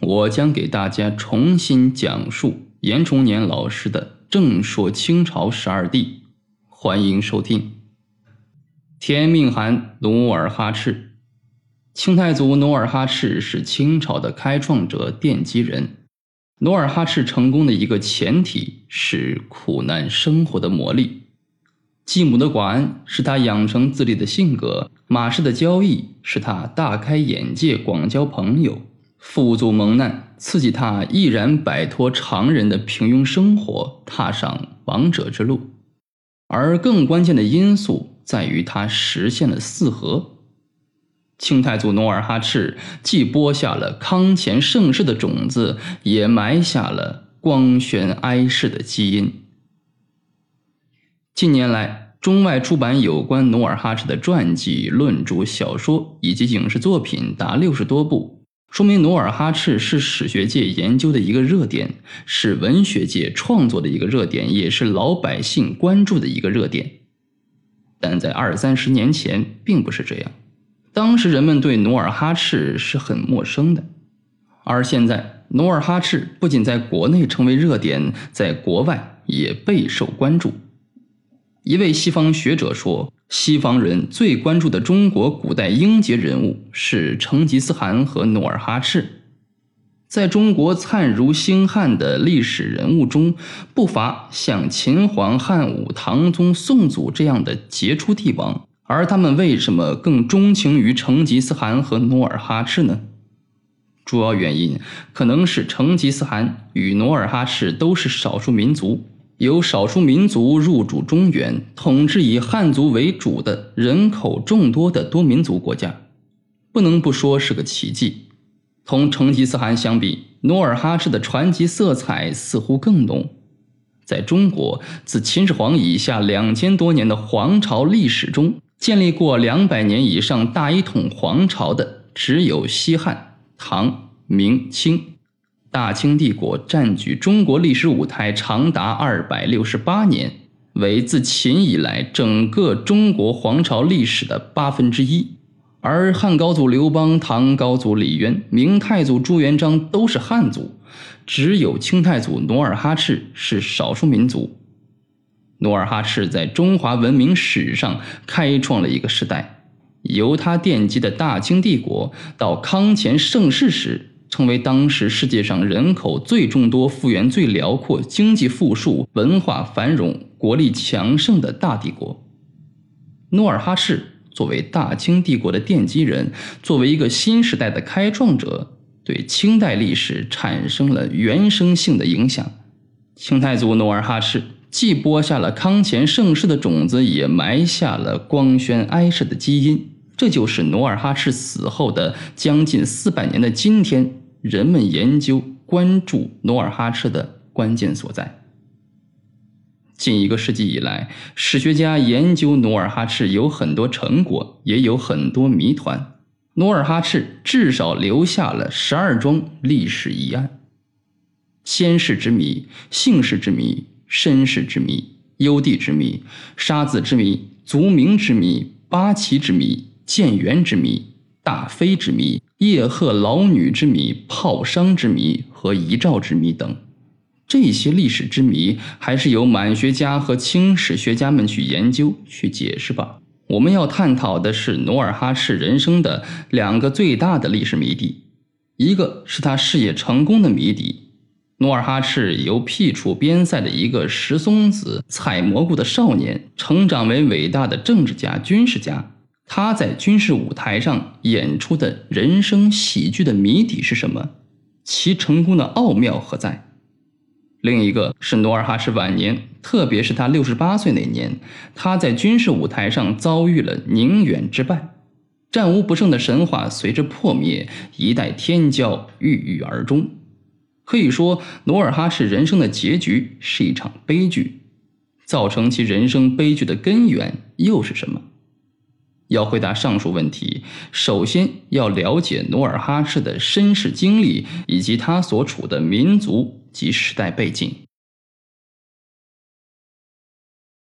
我将给大家重新讲述严崇年老师的《正说清朝十二帝》，欢迎收听。天命汗努尔哈赤，清太祖努尔哈赤是清朝的开创者、奠基人。努尔哈赤成功的一个前提是苦难生活的磨砺。继母的寡恩是他养成自立的性格，马氏的交易使他大开眼界、广交朋友，父祖蒙难刺激他毅然摆脱常人的平庸生活，踏上王者之路。而更关键的因素在于他实现了四合。清太祖努尔哈赤既播下了康乾盛世的种子，也埋下了光宣哀世的基因。近年来，中外出版有关努尔哈赤的传记、论著、小说以及影视作品达六十多部，说明努尔哈赤是史学界研究的一个热点，是文学界创作的一个热点，也是老百姓关注的一个热点。但在二三十年前，并不是这样，当时人们对努尔哈赤是很陌生的，而现在，努尔哈赤不仅在国内成为热点，在国外也备受关注。一位西方学者说：“西方人最关注的中国古代英杰人物是成吉思汗和努尔哈赤。在中国灿如星汉的历史人物中，不乏像秦皇汉武、唐宗宋祖这样的杰出帝王。而他们为什么更钟情于成吉思汗和努尔哈赤呢？主要原因可能是成吉思汗与努尔哈赤都是少数民族。”由少数民族入主中原，统治以汉族为主的人口众多的多民族国家，不能不说是个奇迹。同成吉思汗相比，努尔哈赤的传奇色彩似乎更浓。在中国自秦始皇以下两千多年的皇朝历史中，建立过两百年以上大一统皇朝的只有西汉、唐、明、清。大清帝国占据中国历史舞台长达二百六十八年，为自秦以来整个中国皇朝历史的八分之一。而汉高祖刘邦、唐高祖李渊、明太祖朱元璋都是汉族，只有清太祖努尔哈赤是少数民族。努尔哈赤在中华文明史上开创了一个时代，由他奠基的大清帝国到康乾盛世时。成为当时世界上人口最众多、幅员最辽阔、经济富庶、文化繁荣、国力强盛的大帝国。努尔哈赤作为大清帝国的奠基人，作为一个新时代的开创者，对清代历史产生了原生性的影响。清太祖努尔哈赤既播下了康乾盛世的种子，也埋下了光宣哀世的基因。这就是努尔哈赤死后的将近四百年的今天。人们研究关注努尔哈赤的关键所在。近一个世纪以来，史学家研究努尔哈赤有很多成果，也有很多谜团。努尔哈赤至少留下了十二桩历史疑案：先世之谜、姓氏之谜、身世之谜、幽地之谜、杀子之谜、族名之谜、八旗之谜、建元之谜、大妃之谜。叶赫老女之谜、炮伤之谜和遗诏之谜等，这些历史之谜，还是由满学家和清史学家们去研究、去解释吧。我们要探讨的是努尔哈赤人生的两个最大的历史谜底，一个是他事业成功的谜底。努尔哈赤由僻处边塞的一个石松子、采蘑菇的少年，成长为伟大的政治家、军事家。他在军事舞台上演出的人生喜剧的谜底是什么？其成功的奥妙何在？另一个是努尔哈赤晚年，特别是他六十八岁那年，他在军事舞台上遭遇了宁远之败，战无不胜的神话随之破灭，一代天骄郁郁而终。可以说，努尔哈赤人生的结局是一场悲剧。造成其人生悲剧的根源又是什么？要回答上述问题，首先要了解努尔哈赤的身世经历以及他所处的民族及时代背景。